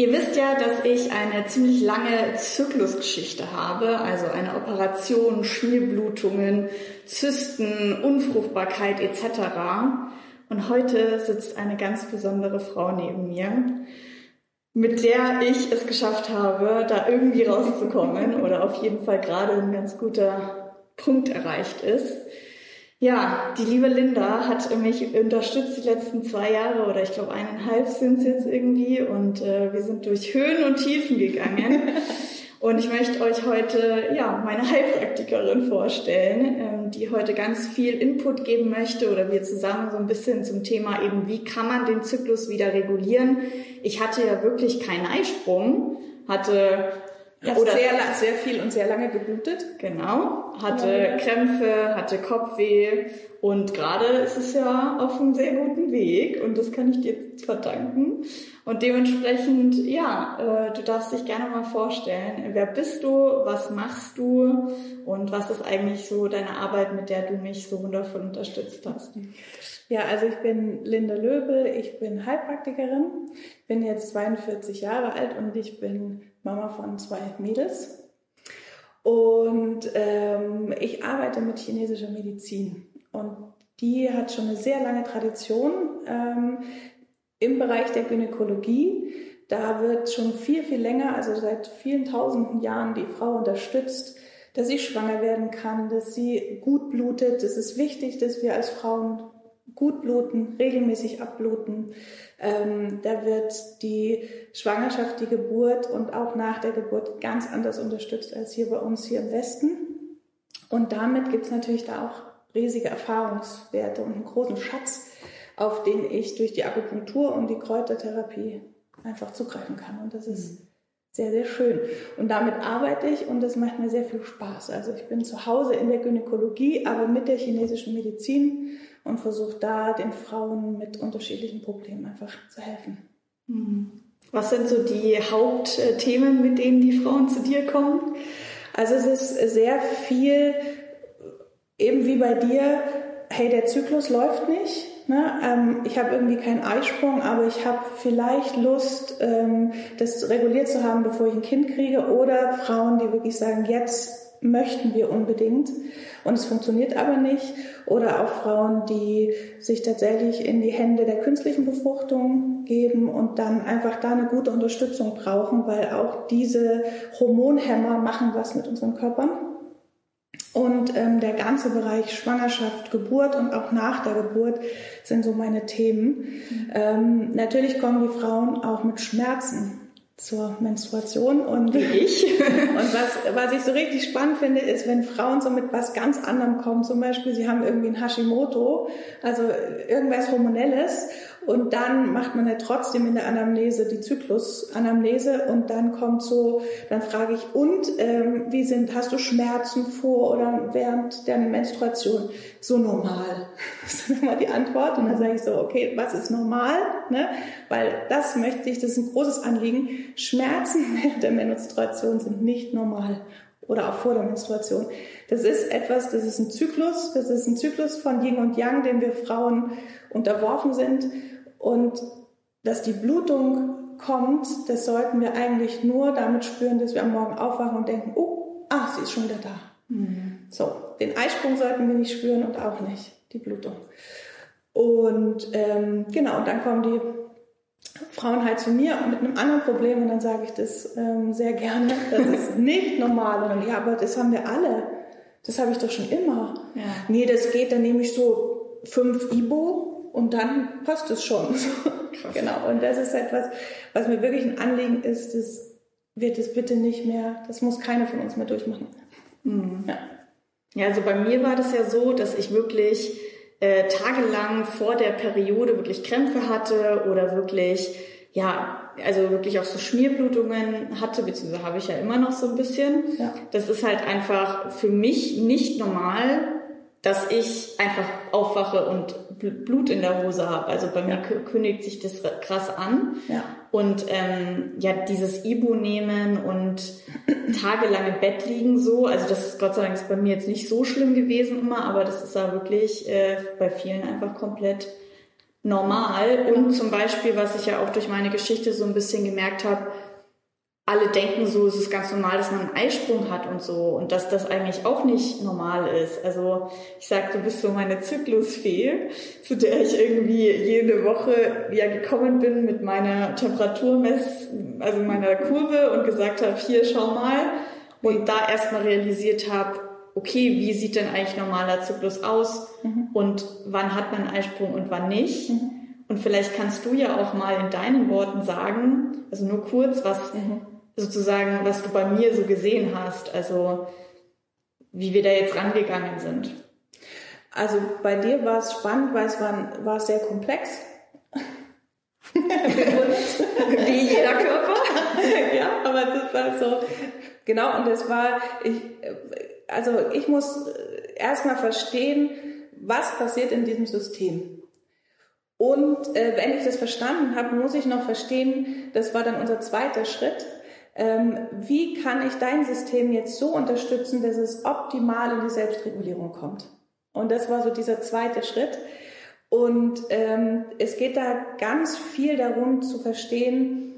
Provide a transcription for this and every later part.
Ihr wisst ja, dass ich eine ziemlich lange Zyklusgeschichte habe, also eine Operation, Schmierblutungen, Zysten, Unfruchtbarkeit etc. Und heute sitzt eine ganz besondere Frau neben mir, mit der ich es geschafft habe, da irgendwie rauszukommen oder auf jeden Fall gerade ein ganz guter Punkt erreicht ist. Ja, die liebe Linda hat mich unterstützt die letzten zwei Jahre oder ich glaube eineinhalb sind es jetzt irgendwie und äh, wir sind durch Höhen und Tiefen gegangen. und ich möchte euch heute ja meine Heilpraktikerin vorstellen, ähm, die heute ganz viel Input geben möchte oder wir zusammen so ein bisschen zum Thema eben wie kann man den Zyklus wieder regulieren. Ich hatte ja wirklich keinen Eisprung, hatte Hast oder sehr, sehr viel und sehr lange geblutet. Genau. Hatte Krämpfe, hatte Kopfweh. Und gerade ist es ja auf einem sehr guten Weg. Und das kann ich dir verdanken. Und dementsprechend, ja, äh, du darfst dich gerne mal vorstellen, wer bist du, was machst du? Und was ist eigentlich so deine Arbeit, mit der du mich so wundervoll unterstützt hast. Ja, also ich bin Linda Löbel, ich bin Heilpraktikerin, bin jetzt 42 Jahre alt und ich bin Mama von zwei Mädels. Und ähm, ich arbeite mit chinesischer Medizin. Und die hat schon eine sehr lange Tradition ähm, im Bereich der Gynäkologie. Da wird schon viel, viel länger, also seit vielen tausenden Jahren, die Frau unterstützt, dass sie schwanger werden kann, dass sie gut blutet. Es ist wichtig, dass wir als Frauen gut bluten, regelmäßig abbluten. Ähm, da wird die Schwangerschaft, die Geburt und auch nach der Geburt ganz anders unterstützt als hier bei uns hier im Westen. Und damit gibt es natürlich da auch riesige Erfahrungswerte und einen großen Schatz, auf den ich durch die Akupunktur und die Kräutertherapie einfach zugreifen kann. Und das ist sehr, sehr schön. Und damit arbeite ich und das macht mir sehr viel Spaß. Also ich bin zu Hause in der Gynäkologie, aber mit der chinesischen Medizin und versuche da den Frauen mit unterschiedlichen Problemen einfach zu helfen. Mhm. Was sind so die Hauptthemen, mit denen die Frauen zu dir kommen? Also es ist sehr viel, eben wie bei dir, hey, der Zyklus läuft nicht. Ne? Ähm, ich habe irgendwie keinen Eisprung, aber ich habe vielleicht Lust, ähm, das reguliert zu haben, bevor ich ein Kind kriege. Oder Frauen, die wirklich sagen, jetzt möchten wir unbedingt und es funktioniert aber nicht. Oder auch Frauen, die sich tatsächlich in die Hände der künstlichen Befruchtung geben und dann einfach da eine gute Unterstützung brauchen, weil auch diese Hormonhämmer machen was mit unseren Körpern. Und ähm, der ganze Bereich Schwangerschaft, Geburt und auch nach der Geburt sind so meine Themen. Mhm. Ähm, natürlich kommen die Frauen auch mit Schmerzen zur Menstruation und wie ich. und was, was ich so richtig spannend finde, ist, wenn Frauen so mit was ganz anderem kommen, zum Beispiel, sie haben irgendwie ein Hashimoto, also irgendwas Hormonelles und dann macht man ja trotzdem in der Anamnese die Zyklusanamnese und dann kommt so, dann frage ich, und ähm, wie sind, hast du Schmerzen vor oder während der Menstruation? So normal. Das ist dann immer die Antwort. Und dann sage ich so, okay, was ist normal? Ne? Weil das möchte ich, das ist ein großes Anliegen. Schmerzen während der Menstruation sind nicht normal oder auch vor der Menstruation. Das ist etwas, das ist ein Zyklus, das ist ein Zyklus von Yin und Yang, dem wir Frauen unterworfen sind. Und dass die Blutung kommt, das sollten wir eigentlich nur damit spüren, dass wir am Morgen aufwachen und denken, oh, ah, sie ist schon wieder da. Mhm. So, den Eisprung sollten wir nicht spüren und auch nicht die Blutung. Und ähm, genau, und dann kommen die Frauen halt zu mir mit einem anderen Problem und dann sage ich das ähm, sehr gerne, das ist nicht normal. Und dann, ja, aber das haben wir alle. Das habe ich doch schon immer. Ja. Nee, das geht, dann nehme ich so fünf Ibo und dann passt es schon. genau. Und das ist etwas, was mir wirklich ein Anliegen ist, das wird es bitte nicht mehr, das muss keine von uns mehr durchmachen. Mhm. Ja. ja, also bei mir war das ja so, dass ich wirklich äh, tagelang vor der Periode wirklich Krämpfe hatte oder wirklich, ja, also wirklich auch so Schmierblutungen hatte, beziehungsweise habe ich ja immer noch so ein bisschen. Ja. Das ist halt einfach für mich nicht normal, dass ich einfach aufwache und Blut in der Hose habe. Also bei mir kündigt sich das krass an. Ja. Und ähm, ja, dieses Ibu nehmen und tagelange Bett liegen so, also das ist Gott sei Dank ist bei mir jetzt nicht so schlimm gewesen immer, aber das ist ja wirklich äh, bei vielen einfach komplett normal. Und zum Beispiel, was ich ja auch durch meine Geschichte so ein bisschen gemerkt habe, alle denken so, es ist ganz normal, dass man einen Eisprung hat und so und dass das eigentlich auch nicht normal ist. Also ich sag, du bist so meine Zyklusfee, zu der ich irgendwie jede Woche ja gekommen bin mit meiner Temperaturmess, also meiner Kurve und gesagt habe, hier schau mal und da erstmal realisiert habe, okay, wie sieht denn eigentlich normaler Zyklus aus mhm. und wann hat man einen Eisprung und wann nicht. Mhm. Und vielleicht kannst du ja auch mal in deinen Worten sagen, also nur kurz, was mhm sozusagen, was du bei mir so gesehen hast, also wie wir da jetzt rangegangen sind. Also bei dir war es spannend, weil es war, war sehr komplex. wie jeder Körper. ja, aber es ist halt so, genau, und es war, ich, also ich muss erstmal verstehen, was passiert in diesem System. Und äh, wenn ich das verstanden habe, muss ich noch verstehen, das war dann unser zweiter Schritt, ähm, wie kann ich dein System jetzt so unterstützen, dass es optimal in die Selbstregulierung kommt. Und das war so dieser zweite Schritt. Und ähm, es geht da ganz viel darum zu verstehen,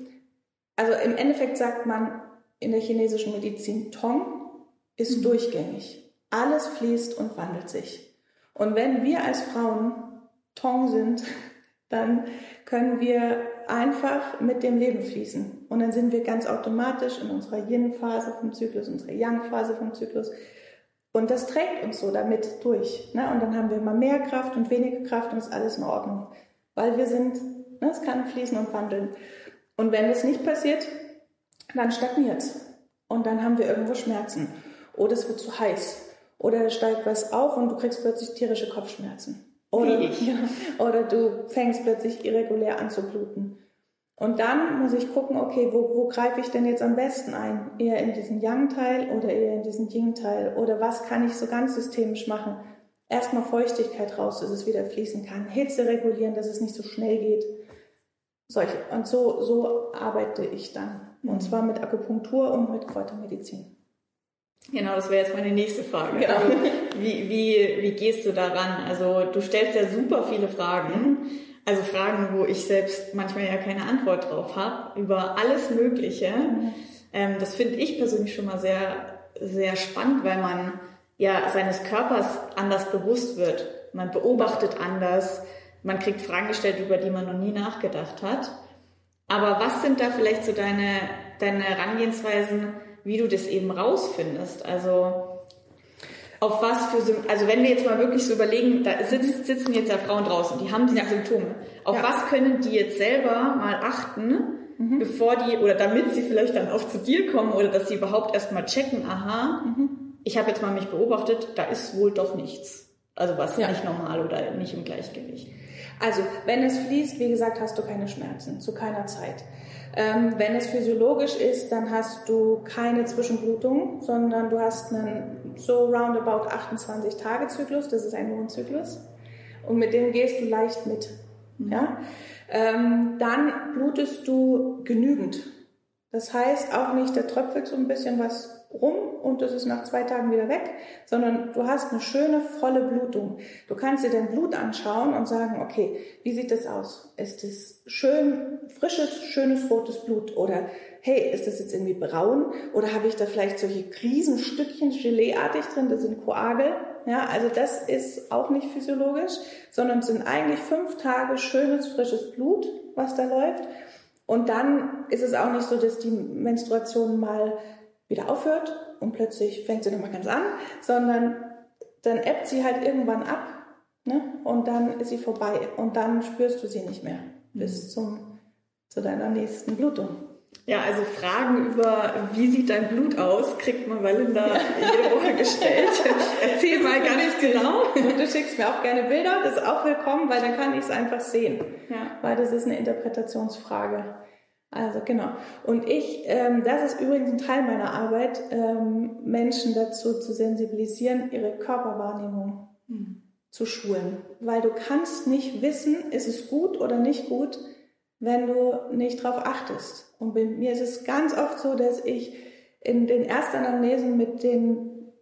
also im Endeffekt sagt man in der chinesischen Medizin, Tong ist mhm. durchgängig. Alles fließt und wandelt sich. Und wenn wir als Frauen Tong sind, dann können wir einfach mit dem Leben fließen. Und dann sind wir ganz automatisch in unserer Yin-Phase vom Zyklus, unserer Yang-Phase vom Zyklus. Und das trägt uns so damit durch. Ne? Und dann haben wir immer mehr Kraft und weniger Kraft und ist alles in Ordnung. Weil wir sind, ne, es kann fließen und wandeln. Und wenn das nicht passiert, dann stagniert Und dann haben wir irgendwo Schmerzen. Oder es wird zu heiß. Oder es steigt was auf und du kriegst plötzlich tierische Kopfschmerzen. Oder, oder du fängst plötzlich irregulär an zu bluten. Und dann muss ich gucken, okay, wo, wo greife ich denn jetzt am besten ein? Eher in diesen Yang-Teil oder eher in diesen Yin-Teil? Oder was kann ich so ganz systemisch machen? Erstmal Feuchtigkeit raus, dass es wieder fließen kann. Hitze regulieren, dass es nicht so schnell geht. Solche. Und so, so arbeite ich dann. Und mhm. zwar mit Akupunktur und mit Kräutermedizin. Genau, das wäre jetzt meine nächste Frage. Genau. Also, wie, wie, wie gehst du daran? Also du stellst ja super viele Fragen. Also Fragen, wo ich selbst manchmal ja keine Antwort drauf habe, über alles Mögliche. Mhm. Ähm, das finde ich persönlich schon mal sehr, sehr spannend, weil man ja seines Körpers anders bewusst wird. Man beobachtet anders. Man kriegt Fragen gestellt, über die man noch nie nachgedacht hat. Aber was sind da vielleicht so deine, deine Herangehensweisen, wie du das eben rausfindest. Also auf was für also wenn wir jetzt mal wirklich so überlegen, da sitzen, sitzen jetzt ja Frauen draußen, die haben diese ja. Symptome. Auf ja. was können die jetzt selber mal achten, mhm. bevor die oder damit sie vielleicht dann auch zu dir kommen oder dass sie überhaupt erstmal checken, aha, mhm. ich habe jetzt mal mich beobachtet, da ist wohl doch nichts. Also was ja. nicht normal oder nicht im Gleichgewicht. Also, wenn es fließt, wie gesagt, hast du keine Schmerzen, zu keiner Zeit. Ähm, wenn es physiologisch ist, dann hast du keine Zwischenblutung, sondern du hast einen so roundabout 28 Tage Zyklus, das ist ein Mondzyklus. Und mit dem gehst du leicht mit. Mhm. Ja? Ähm, dann blutest du genügend. Das heißt auch nicht, da tröpfelt so ein bisschen was rum und das ist nach zwei Tagen wieder weg, sondern du hast eine schöne, volle Blutung. Du kannst dir dein Blut anschauen und sagen, okay, wie sieht das aus? Ist es schön, frisches, schönes rotes Blut oder hey, ist das jetzt irgendwie braun oder habe ich da vielleicht solche Riesenstückchen Geleeartig drin, das sind Koagel. Ja, also das ist auch nicht physiologisch, sondern es sind eigentlich fünf Tage schönes, frisches Blut, was da läuft. Und dann ist es auch nicht so, dass die Menstruation mal wieder aufhört und plötzlich fängt sie nochmal ganz an, sondern dann ebbt sie halt irgendwann ab ne? und dann ist sie vorbei und dann spürst du sie nicht mehr bis mhm. zum, zu deiner nächsten Blutung. Ja, also Fragen über, wie sieht dein Blut aus, kriegt man Valinda ja. jede Woche gestellt. Erzähl mal ganz genau. Und du schickst mir auch gerne Bilder, das ist auch willkommen, weil dann kann ich es einfach sehen. Ja. Weil das ist eine Interpretationsfrage. Also genau. Und ich, ähm, das ist übrigens ein Teil meiner Arbeit, ähm, Menschen dazu zu sensibilisieren, ihre Körperwahrnehmung mhm. zu schulen. Weil du kannst nicht wissen, ist es gut oder nicht gut, wenn du nicht drauf achtest. Und bei mir ist es ganz oft so, dass ich in den Erstanamnesen mit den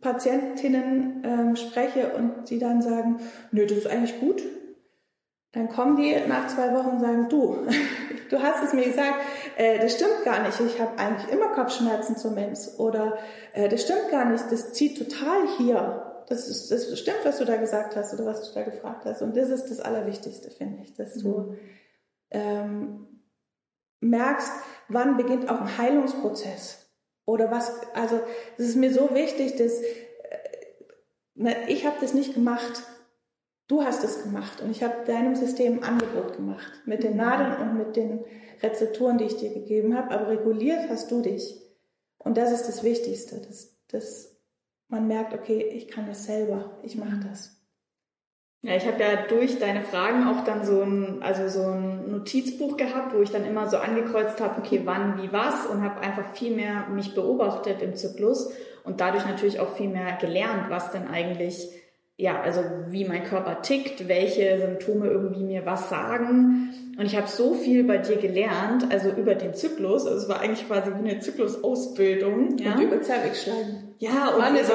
Patientinnen ähm, spreche und die dann sagen, nö, das ist eigentlich gut. Dann kommen die nach zwei Wochen und sagen, du, du hast es mir gesagt, äh, das stimmt gar nicht, ich habe eigentlich immer Kopfschmerzen zur Mens. Oder äh, das stimmt gar nicht, das zieht total hier. Das, ist, das stimmt, was du da gesagt hast oder was du da gefragt hast. Und das ist das Allerwichtigste, finde ich, dass du mhm. ähm, merkst, wann beginnt auch ein Heilungsprozess. Oder was, also es ist mir so wichtig, dass äh, ich habe das nicht gemacht. Du hast es gemacht und ich habe deinem System ein Angebot gemacht mit den Nadeln und mit den Rezepturen, die ich dir gegeben habe, aber reguliert hast du dich. Und das ist das Wichtigste, dass, dass man merkt, okay, ich kann das selber, ich mache das. Ja, ich habe ja durch deine Fragen auch dann so ein, also so ein Notizbuch gehabt, wo ich dann immer so angekreuzt habe, okay, wann, wie, was und habe einfach viel mehr mich beobachtet im Zyklus und dadurch natürlich auch viel mehr gelernt, was denn eigentlich ja, also wie mein Körper tickt, welche Symptome irgendwie mir was sagen. Und ich habe so viel bei dir gelernt, also über den Zyklus. Also es war eigentlich quasi wie eine Zyklusausbildung. Ja? Und über Zervixschleim. Ja, und wann über so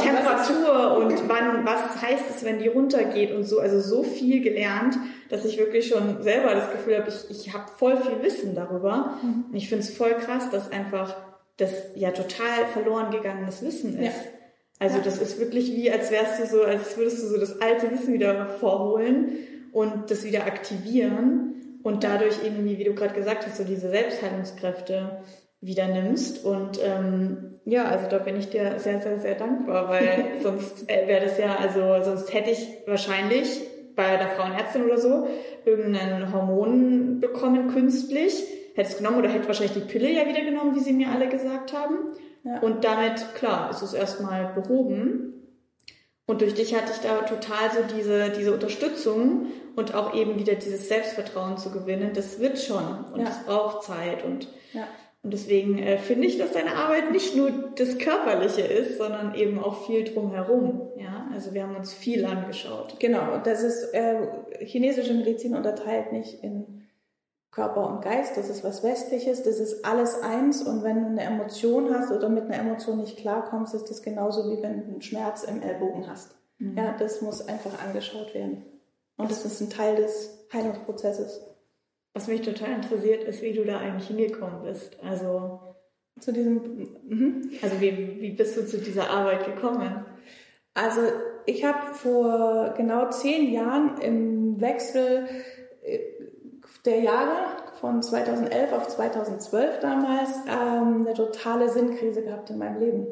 Temperatur und, und wann, was heißt es, wenn die runtergeht und so. Also so viel gelernt, dass ich wirklich schon selber das Gefühl habe, ich, ich habe voll viel Wissen darüber. Mhm. Und ich finde es voll krass, dass einfach das ja total verloren gegangenes Wissen ist. Ja. Also das ist wirklich wie, als wärst du so, als würdest du so das alte Wissen wieder vorholen und das wieder aktivieren und dadurch eben, wie du gerade gesagt hast, so diese Selbstheilungskräfte wieder nimmst. Und ähm, ja, also da bin ich dir sehr, sehr, sehr dankbar, weil sonst äh, wäre das ja, also sonst hätte ich wahrscheinlich bei der Frauenärztin oder so irgendein Hormon bekommen künstlich, hätte es genommen oder hätte wahrscheinlich die Pille ja wieder genommen, wie sie mir alle gesagt haben. Ja. Und damit, klar, ist es erstmal behoben. Und durch dich hatte ich da total so diese, diese Unterstützung und auch eben wieder dieses Selbstvertrauen zu gewinnen. Das wird schon und ja. das braucht Zeit. Und, ja. und deswegen äh, finde ich, dass deine Arbeit nicht nur das Körperliche ist, sondern eben auch viel drumherum. Ja, also wir haben uns viel angeschaut. Genau, und das ist, äh, chinesische Medizin unterteilt nicht in Körper und Geist, das ist was Westliches, das ist alles eins und wenn du eine Emotion hast oder mit einer Emotion nicht klarkommst, ist das genauso wie wenn du einen Schmerz im Ellbogen hast. Mhm. Ja, das muss einfach angeschaut werden. Und das ist ein Teil des Heilungsprozesses. Was mich total interessiert, ist, wie du da eigentlich hingekommen bist. Also zu diesem. Mhm. Also wie, wie bist du zu dieser Arbeit gekommen? Also ich habe vor genau zehn Jahren im Wechsel äh, der Jahre von 2011 auf 2012 damals ähm, eine totale Sinnkrise gehabt in meinem Leben.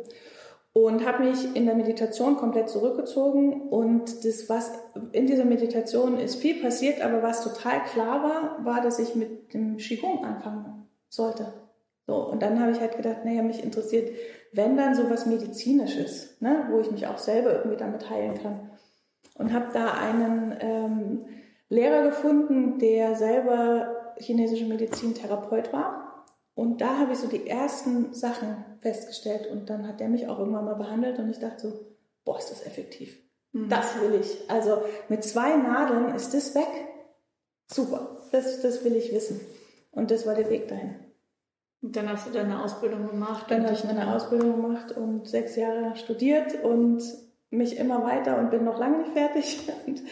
Und habe mich in der Meditation komplett zurückgezogen. Und das was in dieser Meditation ist viel passiert, aber was total klar war, war, dass ich mit dem Qigong anfangen sollte. So und dann habe ich halt gedacht, naja, mich interessiert, wenn dann sowas medizinisches, ne, wo ich mich auch selber irgendwie damit heilen kann. Und habe da einen ähm, Lehrer gefunden, der selber chinesische Medizin Therapeut war. Und da habe ich so die ersten Sachen festgestellt. Und dann hat der mich auch irgendwann mal behandelt und ich dachte so, boah, ist das effektiv. Mhm. Das will ich. Also mit zwei Nadeln ist das weg. Super. Das, das will ich wissen. Und das war der Weg dahin. Und dann hast du deine Ausbildung gemacht? Dann habe ich meine Ausbildung gemacht und sechs Jahre studiert und mich immer weiter und bin noch lange nicht fertig. Und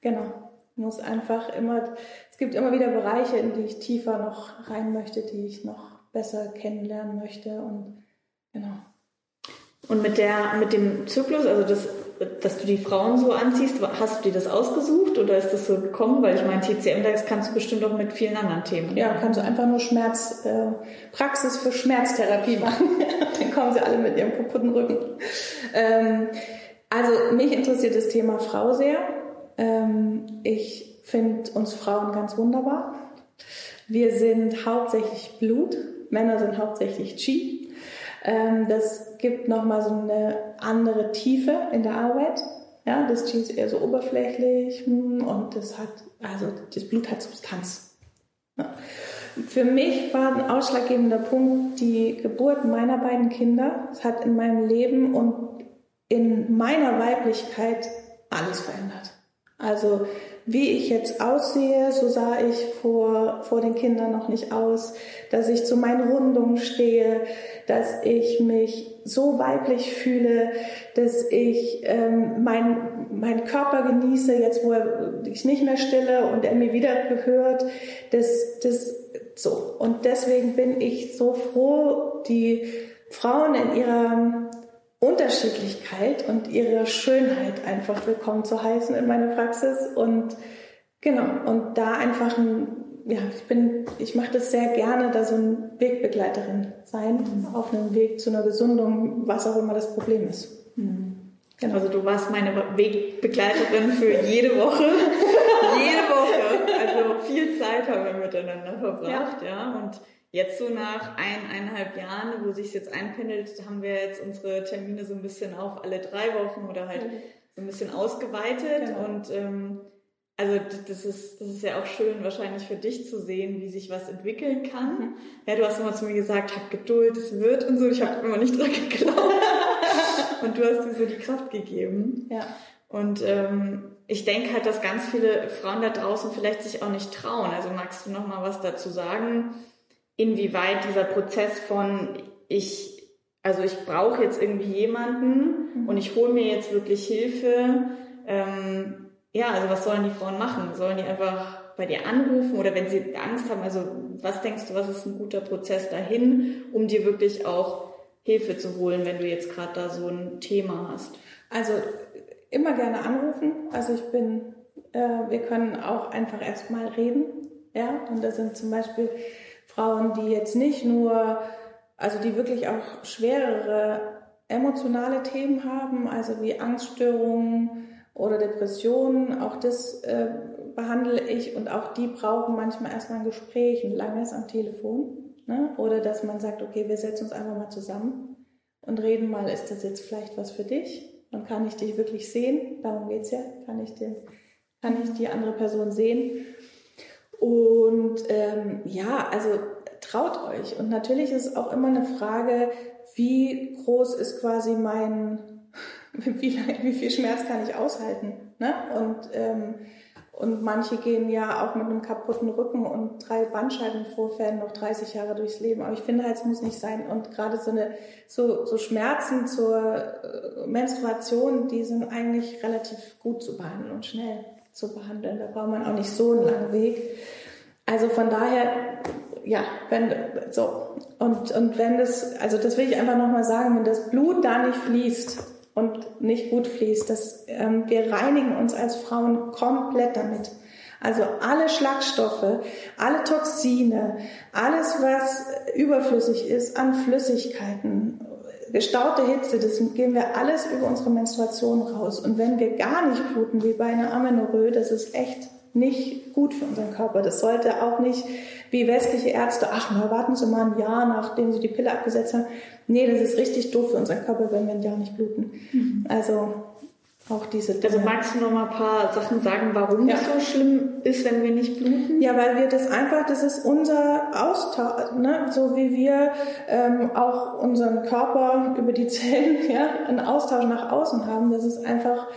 genau muss einfach immer, es gibt immer wieder Bereiche, in die ich tiefer noch rein möchte, die ich noch besser kennenlernen möchte und genau. Und mit der, mit dem Zyklus, also das, dass du die Frauen so anziehst, hast du dir das ausgesucht oder ist das so gekommen? Weil ich meine, TCM, das kannst du bestimmt auch mit vielen anderen Themen. Ja, kannst du einfach nur Schmerz, äh, Praxis für Schmerztherapie machen. Dann kommen sie alle mit ihrem kaputten Rücken. Ähm, also mich interessiert das Thema Frau sehr. Ähm, ich finde uns Frauen ganz wunderbar. Wir sind hauptsächlich Blut, Männer sind hauptsächlich Chi. Ähm, das gibt nochmal so eine andere Tiefe in der Arbeit. Ja, das Chi ist eher so oberflächlich hm, und das hat, also das Blut hat Substanz. Ja. Für mich war ein ausschlaggebender Punkt die Geburt meiner beiden Kinder. Es hat in meinem Leben und in meiner Weiblichkeit alles verändert. Also wie ich jetzt aussehe, so sah ich vor, vor den Kindern noch nicht aus, dass ich zu meinen Rundungen stehe, dass ich mich so weiblich fühle, dass ich ähm, mein, meinen Körper genieße, jetzt wo er, ich nicht mehr stille und er mir wieder gehört, das, das, so. Und deswegen bin ich so froh, die Frauen in ihrer Unterschiedlichkeit und ihre Schönheit einfach willkommen zu heißen in meiner Praxis und genau und da einfach ein ja ich bin ich mache das sehr gerne da so ein Wegbegleiterin sein mhm. auf einem Weg zu einer Gesundung was auch immer das Problem ist mhm. genau. also du warst meine Wegbegleiterin für jede Woche jede Woche also viel Zeit haben wir miteinander verbracht ja, ja. und Jetzt so nach eineinhalb Jahren, wo sich jetzt einpendelt, haben wir jetzt unsere Termine so ein bisschen auf alle drei Wochen oder halt so ein bisschen ausgeweitet. Genau. Und ähm, also das ist, das ist ja auch schön wahrscheinlich für dich zu sehen, wie sich was entwickeln kann. Mhm. Ja, du hast immer zu mir gesagt, hab Geduld, es wird und so. Ich habe immer nicht dran geglaubt. und du hast mir so die Kraft gegeben. Ja. Und ähm, ich denke halt, dass ganz viele Frauen da draußen vielleicht sich auch nicht trauen. Also magst du noch mal was dazu sagen? Inwieweit dieser Prozess von ich, also ich brauche jetzt irgendwie jemanden mhm. und ich hole mir jetzt wirklich Hilfe. Ähm, ja, also was sollen die Frauen machen? Sollen die einfach bei dir anrufen oder wenn sie Angst haben? Also was denkst du, was ist ein guter Prozess dahin, um dir wirklich auch Hilfe zu holen, wenn du jetzt gerade da so ein Thema hast? Also immer gerne anrufen. Also ich bin, äh, wir können auch einfach erstmal reden. Ja, und da sind zum Beispiel Frauen, die jetzt nicht nur, also die wirklich auch schwerere emotionale Themen haben, also wie Angststörungen oder Depressionen, auch das äh, behandle ich und auch die brauchen manchmal erstmal ein Gespräch, ein langes am Telefon. Ne? Oder dass man sagt, okay, wir setzen uns einfach mal zusammen und reden mal, ist das jetzt vielleicht was für dich? Und kann ich dich wirklich sehen? Darum geht's ja. Kann ich, den, kann ich die andere Person sehen? Und ähm, ja, also traut euch. Und natürlich ist auch immer eine Frage, wie groß ist quasi mein, wie, wie viel Schmerz kann ich aushalten? Ne? Und, ähm, und manche gehen ja auch mit einem kaputten Rücken und drei Bandscheibenvorfällen noch 30 Jahre durchs Leben. Aber ich finde halt, es muss nicht sein. Und gerade so eine, so, so Schmerzen zur äh, Menstruation, die sind eigentlich relativ gut zu behandeln und schnell zu behandeln. Da braucht man auch nicht so einen langen Weg. Also von daher, ja, wenn, so. Und, und wenn das, also das will ich einfach nochmal sagen, wenn das Blut da nicht fließt und nicht gut fließt, das, ähm, wir reinigen uns als Frauen komplett damit. Also alle Schlagstoffe, alle Toxine, alles, was überflüssig ist an Flüssigkeiten, gestaute Hitze, das gehen wir alles über unsere Menstruation raus. Und wenn wir gar nicht bluten, wie bei einer Amenorrhoe, das ist echt nicht gut für unseren Körper. Das sollte auch nicht wie westliche Ärzte, ach, na, warten Sie mal ein Jahr, nachdem Sie die Pille abgesetzt haben. Nee, das ist richtig doof für unseren Körper, wenn wir ein Jahr nicht bluten. Mhm. Also auch diese Dinge. Also magst du noch mal ein paar Sachen sagen, warum ja. das so schlimm ist, wenn wir nicht bluten? Ja, weil wir das einfach, das ist unser Austausch, ne? so wie wir ähm, auch unseren Körper über die Zellen ja, einen Austausch nach außen haben. Das ist einfach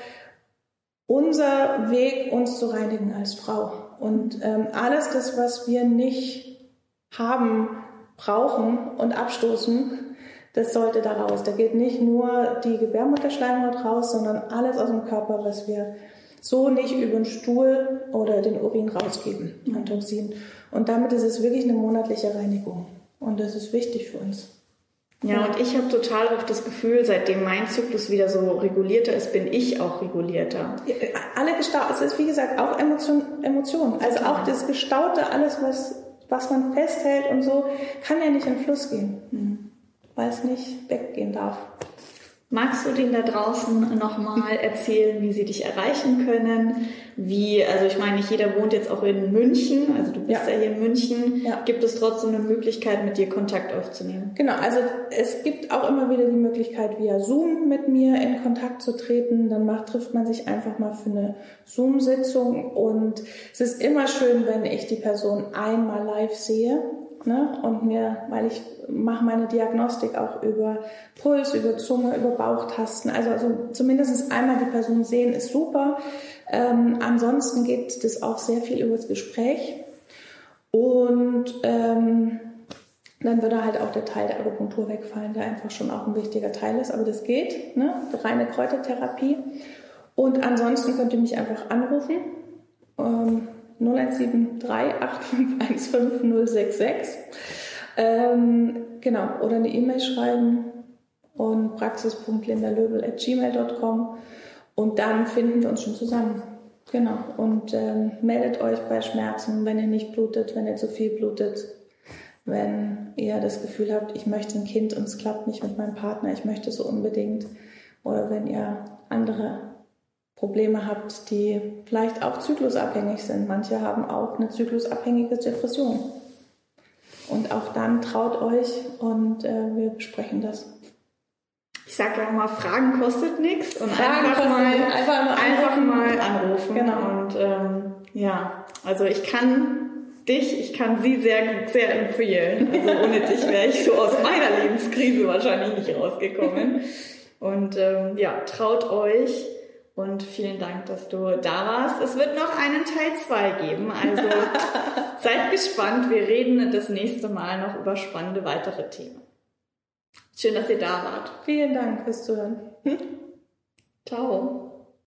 unser Weg, uns zu reinigen als Frau. Und ähm, alles das, was wir nicht haben, brauchen und abstoßen, das sollte da raus. Da geht nicht nur die Gebärmutterschleimhaut raus, sondern alles aus dem Körper, was wir so nicht über den Stuhl oder den Urin rausgeben an Toxin. Und damit ist es wirklich eine monatliche Reinigung. Und das ist wichtig für uns. Ja, und ich habe total auch das Gefühl, seitdem mein Zyklus wieder so regulierter ist, bin ich auch regulierter. Alle gestaut, es ist wie gesagt auch Emotion, Emotionen. Also auch das Gestaute, alles, was, was man festhält und so, kann ja nicht in den Fluss gehen, mhm. Weil es nicht weggehen darf. Magst du denen da draußen nochmal erzählen, wie sie dich erreichen können? Wie, also ich meine, nicht jeder wohnt jetzt auch in München, also du bist ja, ja hier in München. Ja. Gibt es trotzdem eine Möglichkeit, mit dir Kontakt aufzunehmen? Genau, also es gibt auch immer wieder die Möglichkeit, via Zoom mit mir in Kontakt zu treten. Dann macht, trifft man sich einfach mal für eine Zoom-Sitzung und es ist immer schön, wenn ich die Person einmal live sehe Ne? Und mir, weil ich mache meine Diagnostik auch über Puls, über Zunge, über Bauchtasten. Also, also zumindest einmal die Person sehen ist super. Ähm, ansonsten geht das auch sehr viel über das Gespräch. Und ähm, dann würde halt auch der Teil der Akupunktur wegfallen, der einfach schon auch ein wichtiger Teil ist. Aber das geht, ne? reine Kräutertherapie. Und ansonsten könnt ihr mich einfach anrufen. Ähm, 0173 851 066. Ähm, genau, oder eine E-Mail schreiben und praxis.lindalöbel.gmail.com und dann finden wir uns schon zusammen. Genau. Und ähm, meldet euch bei Schmerzen, wenn ihr nicht blutet, wenn ihr zu viel blutet, wenn ihr das Gefühl habt, ich möchte ein Kind und es klappt nicht mit meinem Partner, ich möchte so unbedingt. Oder wenn ihr andere Probleme habt, die vielleicht auch zyklusabhängig sind. Manche haben auch eine zyklusabhängige Depression. Und auch dann traut euch und äh, wir besprechen das. Ich sage ja auch mal, Fragen kostet nichts und Fragen einfach, mal, einfach, mal einfach mal anrufen. Genau. Und ähm, ja, also ich kann dich, ich kann sie sehr, sehr empfehlen. Also ohne dich wäre ich so aus meiner Lebenskrise wahrscheinlich nicht rausgekommen. Und ähm, ja, traut euch und vielen Dank, dass du da warst. Es wird noch einen Teil 2 geben. Also seid gespannt. Wir reden das nächste Mal noch über spannende weitere Themen. Schön, dass ihr da wart. Vielen Dank fürs Zuhören. Hm? Ciao.